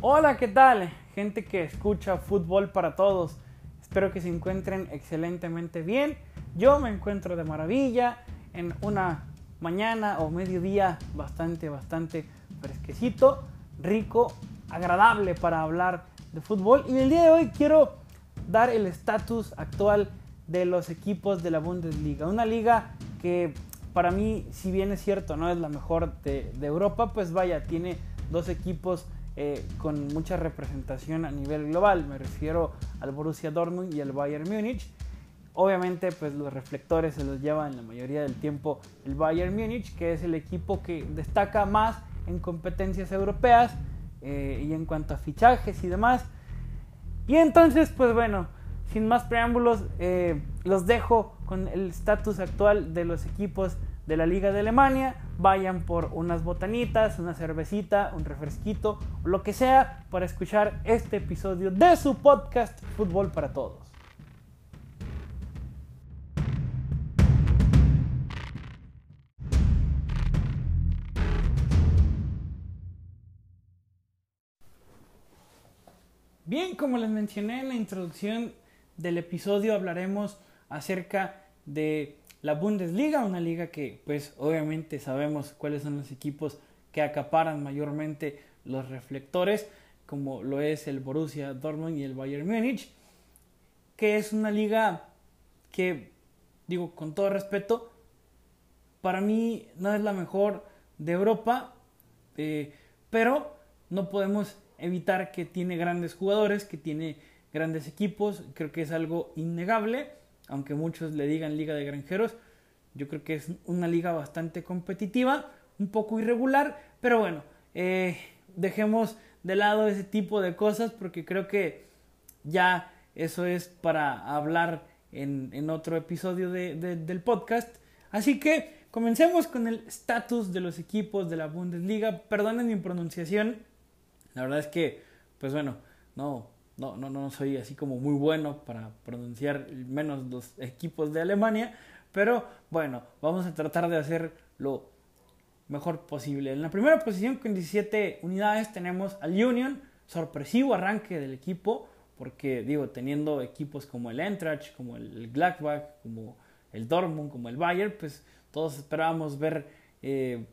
Hola, ¿qué tal? Gente que escucha fútbol para todos. Espero que se encuentren excelentemente bien. Yo me encuentro de maravilla en una mañana o mediodía bastante, bastante fresquecito, rico, agradable para hablar de fútbol. Y el día de hoy quiero dar el estatus actual de los equipos de la Bundesliga. Una liga que para mí, si bien es cierto, no es la mejor de, Europa, pues vaya, tiene dos equipos eh, con mucha representación a nivel global. Me refiero al Borussia Dortmund y al Bayern Múnich. Obviamente, pues los reflectores se los lleva en la mayoría del tiempo el Bayern Múnich, que es el equipo que destaca más en competencias europeas eh, y en cuanto a fichajes y demás. Y entonces, pues bueno, sin más preámbulos, eh, los dejo con el estatus actual de los equipos de la Liga de Alemania. Vayan por unas botanitas, una cervecita, un refresquito, lo que sea, para escuchar este episodio de su podcast Fútbol para Todos. Bien, como les mencioné en la introducción del episodio, hablaremos acerca de la Bundesliga, una liga que pues obviamente sabemos cuáles son los equipos que acaparan mayormente los reflectores, como lo es el Borussia Dortmund y el Bayern Múnich, que es una liga que, digo con todo respeto, para mí no es la mejor de Europa, eh, pero no podemos evitar que tiene grandes jugadores, que tiene grandes equipos, creo que es algo innegable, aunque muchos le digan liga de granjeros, yo creo que es una liga bastante competitiva, un poco irregular, pero bueno, eh, dejemos de lado ese tipo de cosas porque creo que ya eso es para hablar en, otro episodio del podcast. Así que comencemos con el estatus de los equipos de la Bundesliga. Perdonen mi pronunciación, la verdad es que, pues bueno, no, no, no, no soy así como muy bueno para pronunciar menos los equipos de Alemania, pero bueno, vamos a tratar de hacer lo mejor posible. En la primera posición con 17 unidades tenemos al Union, sorpresivo arranque del equipo, porque digo, teniendo equipos como el Eintracht, como el Gladbach, como el Dortmund, como el Bayern, pues todos esperábamos ver eh,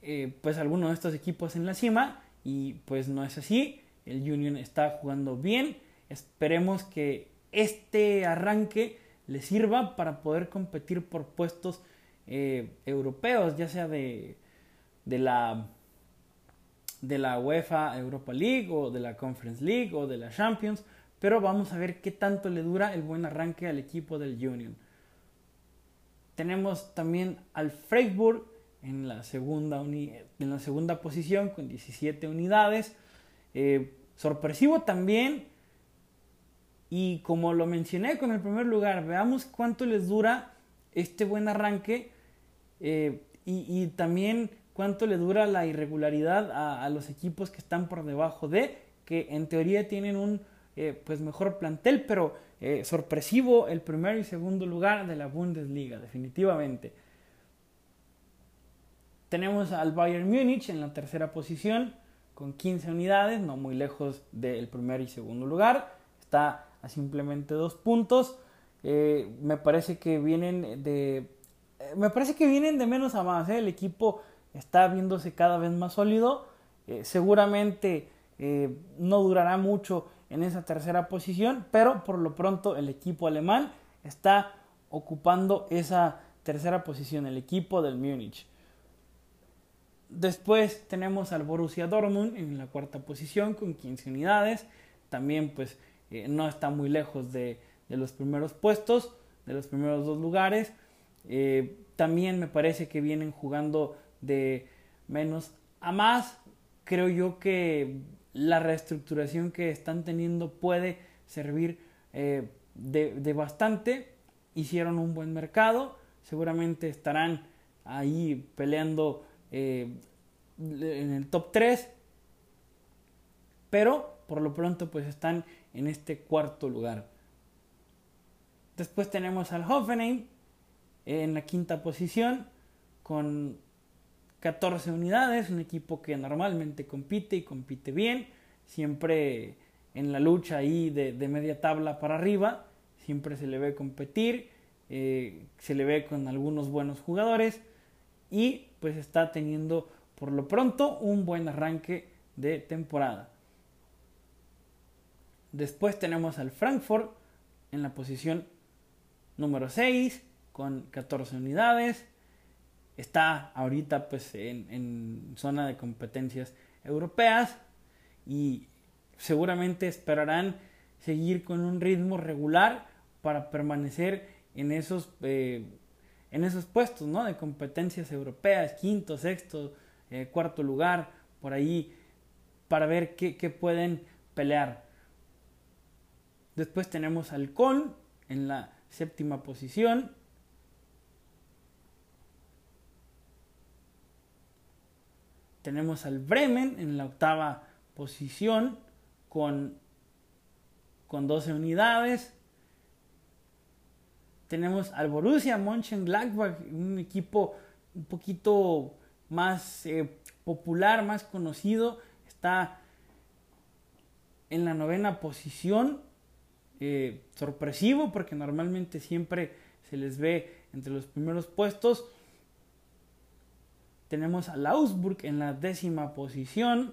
eh, pues alguno de estos equipos en la cima y pues no es así. El Union está jugando bien. Esperemos que este arranque le sirva para poder competir por puestos eh, europeos, ya sea de, de, la, de la UEFA Europa League o de la Conference League o de la Champions. Pero vamos a ver qué tanto le dura el buen arranque al equipo del Union. Tenemos también al Freiburg en la segunda, en la segunda posición con 17 unidades. Eh, sorpresivo también. Y como lo mencioné con el primer lugar, veamos cuánto les dura este buen arranque eh, y, también cuánto le dura la irregularidad a, los equipos que están por debajo de, que en teoría tienen un eh, pues mejor plantel, pero sorpresivo el primer y segundo lugar de la Bundesliga, definitivamente. Tenemos al Bayern Múnich en la tercera posición con 15 unidades, no muy lejos del primer y segundo lugar. Está a simplemente dos puntos. Eh, me parece que vienen de. Eh, me parece que vienen de menos a más. ¿eh? El equipo está viéndose cada vez más sólido. seguramente no durará mucho en esa tercera posición, pero por lo pronto el equipo alemán está ocupando esa tercera posición, el equipo del Múnich. Después tenemos al Borussia Dortmund en la cuarta posición con 15 unidades. También pues eh, no está muy lejos de, los primeros puestos, de los primeros dos lugares. Eh, también me parece que vienen jugando de menos a más. Creo yo que la reestructuración que están teniendo puede servir eh, de, de bastante. Hicieron un buen mercado. Seguramente estarán ahí peleando eh, en el top 3, pero por lo pronto pues están en este cuarto lugar. Después tenemos al Hoffenheim en la quinta posición con 14 unidades, un equipo que normalmente compite y compite bien. siempre en la lucha ahí de, media tabla para arriba, siempre se le ve competir, eh, se le ve con algunos buenos jugadores y pues está teniendo por lo pronto un buen arranque de temporada. Después tenemos al Frankfurt en la posición número 6 con 14 unidades. Está ahorita pues en, zona de competencias europeas y seguramente esperarán seguir con un ritmo regular para permanecer en esos, eh, en esos puestos ¿no? de competencias europeas, quinto, sexto, eh, cuarto lugar, por ahí, para ver qué, qué pueden pelear. Después tenemos al Con en la séptima posición. Tenemos al Bremen en la octava posición con, con 12 unidades. Tenemos al Borussia Mönchengladbach, un equipo un poquito más eh, popular, más conocido. Está en la novena posición. Eh, sorpresivo porque normalmente siempre se les ve entre los primeros puestos. Tenemos al Augsburg en la décima posición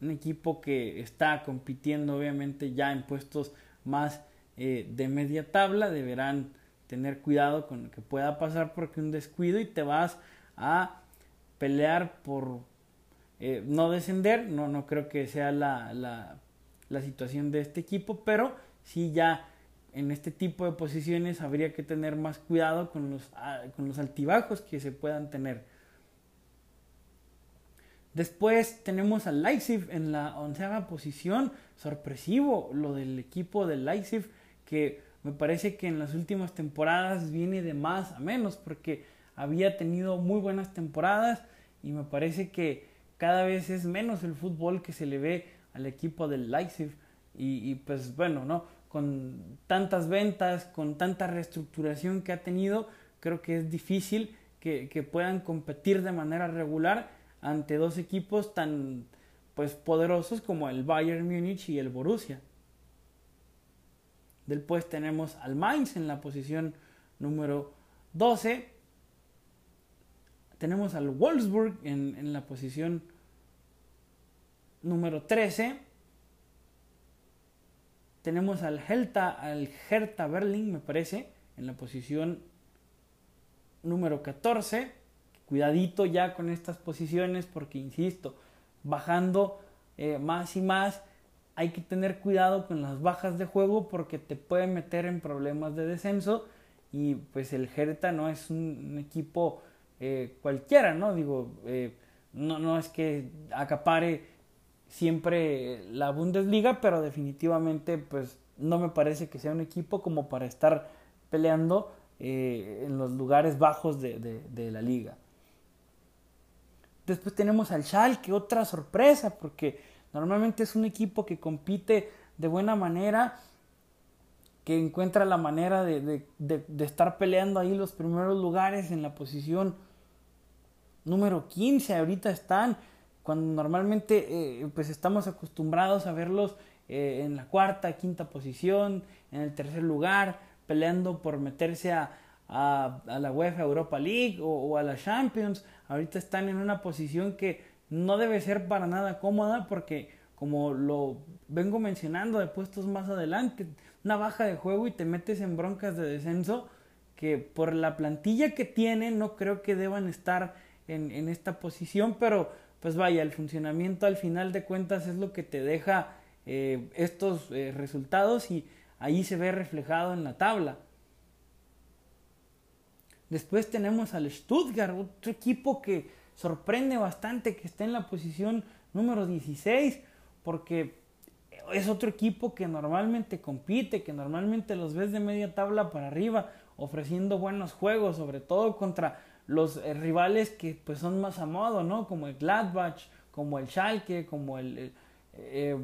un equipo que está compitiendo obviamente ya en puestos más eh, de media tabla, deberán tener cuidado con lo que pueda pasar porque un descuido y te vas a pelear por eh, no descender, no, no creo que sea la, la, la situación de este equipo, pero sí ya en este tipo de posiciones habría que tener más cuidado con los, con los altibajos que se puedan tener. Después tenemos al Leipzig en la onceava posición. Sorpresivo lo del equipo del Leipzig que me parece que en las últimas temporadas viene de más a menos porque había tenido muy buenas temporadas y me parece que cada vez es menos el fútbol que se le ve al equipo del Leipzig y, pues bueno, ¿no? Con tantas ventas, con tanta reestructuración que ha tenido, creo que es difícil que, puedan competir de manera regular ante dos equipos tan pues poderosos como el Bayern Múnich y el Borussia. Después tenemos al Mainz en la posición número 12. Tenemos al Wolfsburg en, en la posición número 13. Tenemos al al Hertha Berlin, me parece, en la posición número 14 cuidadito ya con estas posiciones porque, insisto, bajando eh, más y más, hay que tener cuidado con las bajas de juego porque te puede meter en problemas de descenso y pues el Hertha no es un, equipo eh, cualquiera, ¿no? Digo, eh, no, no es que acapare siempre la Bundesliga, pero definitivamente pues no me parece que sea un equipo como para estar peleando en los lugares bajos de la liga. Después tenemos al Schalke, otra sorpresa, porque normalmente es un equipo que compite de buena manera, que encuentra la manera de, estar peleando ahí los primeros lugares en la posición número 15. Ahorita están, cuando normalmente eh, pues estamos acostumbrados a verlos eh, en la cuarta, quinta posición, en el tercer lugar, peleando por meterse a, a, la UEFA Europa League o, a la Champions. Ahorita están en una posición que no debe ser para nada cómoda porque como lo vengo mencionando de puestos más adelante, una baja de juego y te metes en broncas de descenso que por la plantilla que tienen no creo que deban estar en, en esta posición, pero pues vaya, el funcionamiento al final de cuentas es lo que te deja eh, estos eh, resultados y ahí se ve reflejado en la tabla. Después tenemos al Stuttgart, otro equipo que sorprende bastante que esté en la posición número 16, porque es otro equipo que normalmente compite, que normalmente los ves de media tabla para arriba, ofreciendo buenos juegos, sobre todo contra los eh, rivales que pues son más a modo, ¿no? Como el Gladbach, como el Schalke, como el, eh,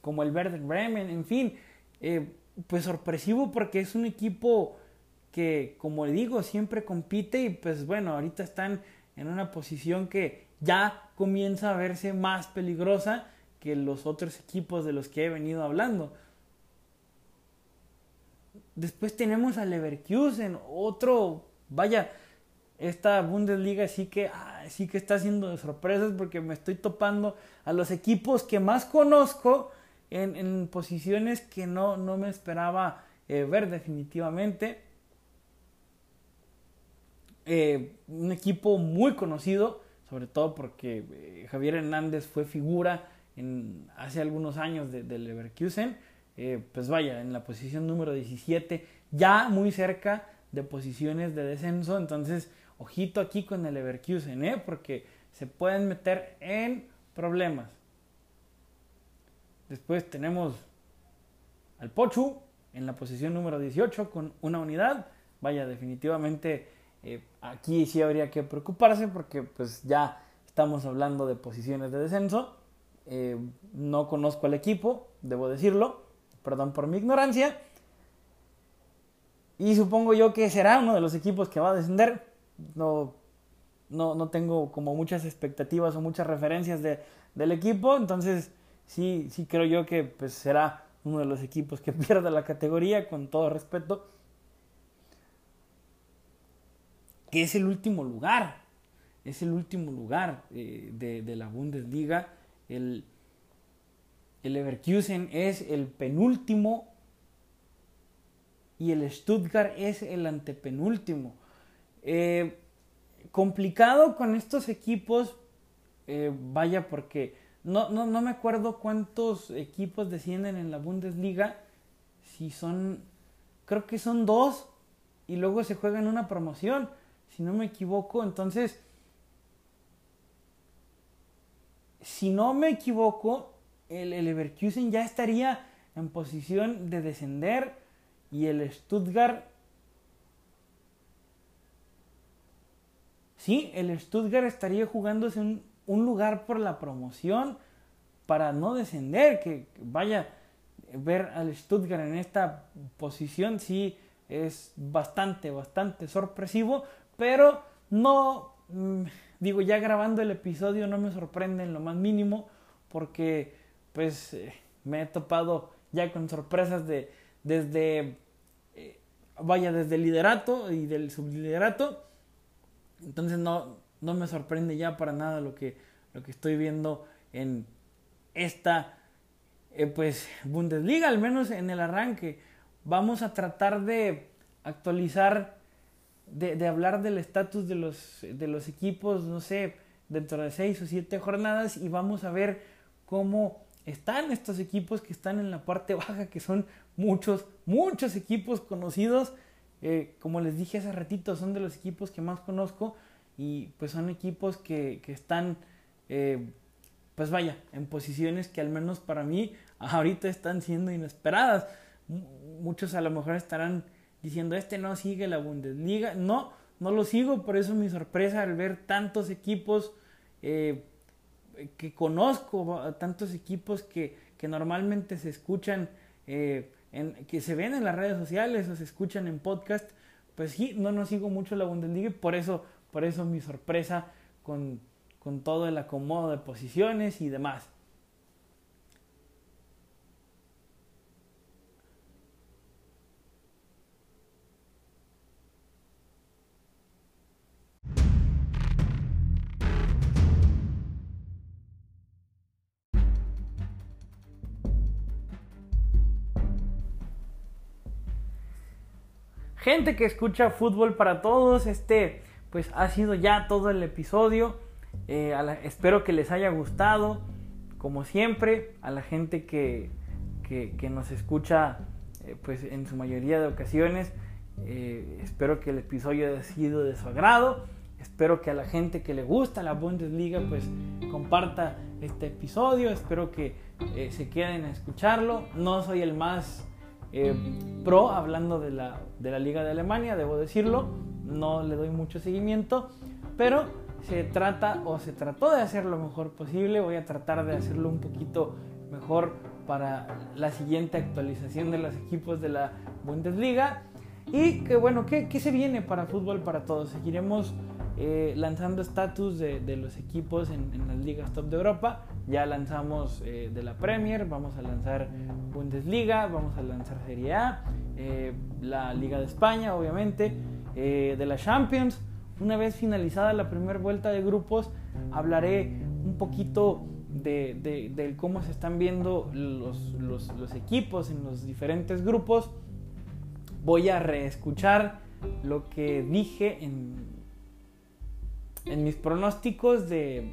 como el Werder Bremen, en fin, eh, pues sorpresivo porque es un equipo que, como digo, siempre compite y pues bueno, ahorita están en una posición que ya comienza a verse más peligrosa que los otros equipos de los que he venido hablando. Después tenemos al Leverkusen, otro, vaya, esta Bundesliga sí que, sí que está haciendo sorpresas porque me estoy topando a los equipos que más conozco en, posiciones que no, no me esperaba eh, ver definitivamente. Eh, un equipo muy conocido, sobre todo porque eh, Javier Hernández fue figura hace algunos años del de Leverkusen. pues vaya, en la posición número 17, ya muy cerca de posiciones de descenso. Entonces, ojito aquí con el Leverkusen, ¿eh? porque se pueden meter en problemas. Después tenemos al Pochu en la posición número 18 con una unidad. Vaya, definitivamente eh, aquí sí habría que preocuparse porque pues ya estamos hablando de posiciones de descenso. Eh, no conozco al equipo, debo decirlo, perdón por mi ignorancia. Y supongo yo que será uno de los equipos que va a descender. No, no, no tengo como muchas expectativas o muchas referencias de, del equipo. Entonces, sí, sí creo yo que pues, será uno de los equipos que pierda la categoría, con todo respeto. Que es el último lugar. Es el último lugar eh, de, de, la Bundesliga. El, el Leverkusen es el penúltimo y el Stuttgart es el antepenúltimo. Eh, complicado con estos equipos, eh, vaya porque no, no, no me acuerdo cuántos equipos descienden en la Bundesliga, si son, creo que son dos y luego se juega en una promoción, si no me equivoco, entonces, si no me equivoco, el, el Leverkusen ya estaría en posición de descender y el Stuttgart. Sí, el Stuttgart estaría jugándose un, un lugar por la promoción para no descender. Que vaya, ver al Stuttgart en esta posición sí es bastante, bastante sorpresivo, pero no, mm, digo, ya grabando el episodio no me sorprende en lo más mínimo porque pues eh, me he topado ya con sorpresas de desde, eh, vaya, desde el liderato y del subliderato. Entonces no, no me sorprende ya para nada lo que, lo que estoy viendo en esta eh, pues Bundesliga, al menos en el arranque. Vamos a tratar de actualizar, de, hablar del estatus de los, de los equipos, no sé, dentro de seis o siete jornadas y vamos a ver cómo están estos equipos que están en la parte baja, que son muchos, muchos equipos conocidos. Eh, como les dije hace ratito, son de los equipos que más conozco y pues son equipos que, que están, eh, pues vaya, en posiciones que al menos para mí ahorita están siendo inesperadas. muchos a lo mejor estarán diciendo, este no sigue la Bundesliga. No, no lo sigo, por eso mi sorpresa al ver tantos equipos eh, que conozco, tantos equipos que, que normalmente se escuchan, eh, en, que se ven en las redes sociales o se escuchan en podcast, pues sí, no, no sigo mucho la Bundesliga y por eso, por eso mi sorpresa con, con todo el acomodo de posiciones y demás. Gente que escucha fútbol para todos. Este, pues ha sido ya todo el episodio. Eh, espero que les haya gustado. Como siempre, a la gente que, que, nos escucha, eh, pues en su mayoría de ocasiones, eh, espero que el episodio haya sido de su agrado. Espero que a la gente que le gusta la Bundesliga, pues comparta este episodio. Espero que se queden a escucharlo. No soy el más eh, pro, hablando de la, de la Liga de Alemania, debo decirlo, no le doy mucho seguimiento, pero se trata o se trató de hacer lo mejor posible, voy a tratar de hacerlo un poquito mejor para la siguiente actualización de los equipos de la Bundesliga. Y que bueno, ¿qué, qué se viene para fútbol para todos? Seguiremos eh, lanzando estatus de, los equipos en, las ligas top de Europa. Ya lanzamos eh, de la Premier, vamos a lanzar Bundesliga, vamos a lanzar Serie A, eh, la Liga de España, obviamente, de la Champions. Una vez finalizada la primera vuelta de grupos, hablaré un poquito de, cómo se están viendo los, los equipos en los diferentes grupos. Voy a reescuchar lo que dije en en mis pronósticos de,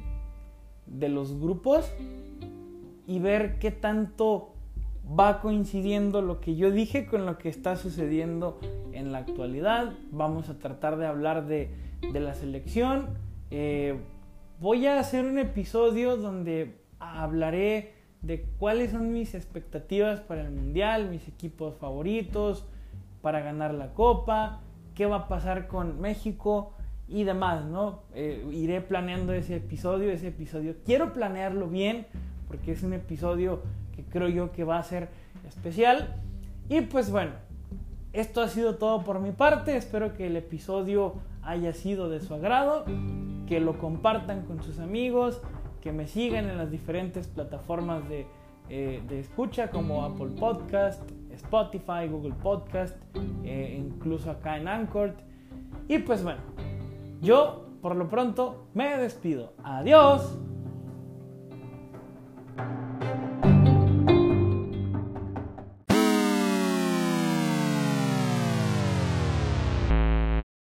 de los grupos y ver qué tanto va coincidiendo lo que yo dije con lo que está sucediendo en la actualidad. Vamos a tratar de hablar de, de la selección. Eh, voy a hacer un episodio donde hablaré de cuáles son mis expectativas para el Mundial, mis equipos favoritos para ganar la Copa, qué va a pasar con México y demás, ¿no? Eh, iré planeando ese episodio, ese episodio. Quiero planearlo bien porque es un episodio que creo yo que va a ser especial. Y pues bueno, esto ha sido todo por mi parte. Espero que el episodio haya sido de su agrado, que lo compartan con sus amigos, que me sigan en las diferentes plataformas de, eh, escucha como Apple Podcast, Spotify, Google Podcast, eh, incluso acá en Anchor. Y pues bueno, yo, por lo pronto, me despido. Adiós.